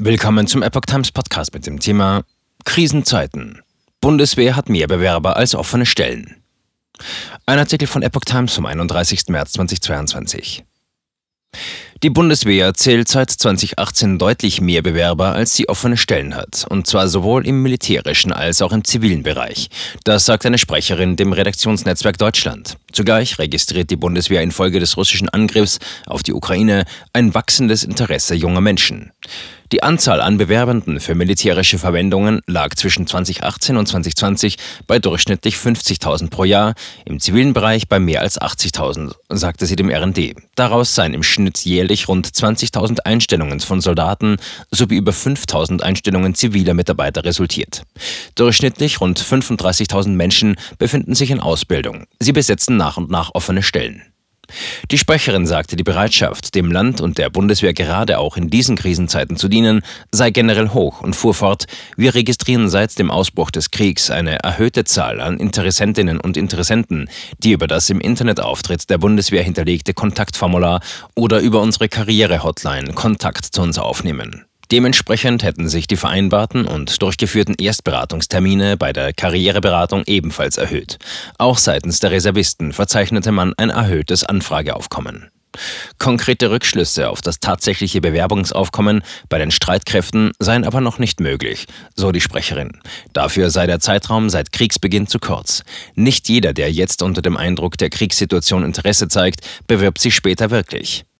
Willkommen zum Epoch Times Podcast mit dem Thema Krisenzeiten. Bundeswehr hat mehr Bewerber als offene Stellen. Ein Artikel von Epoch Times vom 31. März 2022. Die Bundeswehr zählt seit 2018 deutlich mehr Bewerber, als sie offene Stellen hat. Und zwar sowohl im militärischen als auch im zivilen Bereich. Das sagt eine Sprecherin dem Redaktionsnetzwerk Deutschland. Zugleich registriert die Bundeswehr infolge des russischen Angriffs auf die Ukraine ein wachsendes Interesse junger Menschen. Die Anzahl an Bewerbenden für militärische Verwendungen lag zwischen 2018 und 2020 bei durchschnittlich 50.000 pro Jahr, im zivilen Bereich bei mehr als 80.000, sagte sie dem RND. Daraus seien im Schnitt jährlich rund 20.000 Einstellungen von Soldaten sowie über 5.000 Einstellungen ziviler Mitarbeiter resultiert. Durchschnittlich rund 35.000 Menschen befinden sich in Ausbildung. Sie besetzen nach und nach offene Stellen. Die Sprecherin sagte, die Bereitschaft, dem Land und der Bundeswehr gerade auch in diesen Krisenzeiten zu dienen, sei generell hoch und fuhr fort, wir registrieren seit dem Ausbruch des Kriegs eine erhöhte Zahl an Interessentinnen und Interessenten, die über das im Internetauftritt der Bundeswehr hinterlegte Kontaktformular oder über unsere Karriere-Hotline Kontakt zu uns aufnehmen. Dementsprechend hätten sich die vereinbarten und durchgeführten Erstberatungstermine bei der Karriereberatung ebenfalls erhöht. Auch seitens der Reservisten verzeichnete man ein erhöhtes Anfrageaufkommen. Konkrete Rückschlüsse auf das tatsächliche Bewerbungsaufkommen bei den Streitkräften seien aber noch nicht möglich, so die Sprecherin. Dafür sei der Zeitraum seit Kriegsbeginn zu kurz. Nicht jeder, der jetzt unter dem Eindruck der Kriegssituation Interesse zeigt, bewirbt sich später wirklich.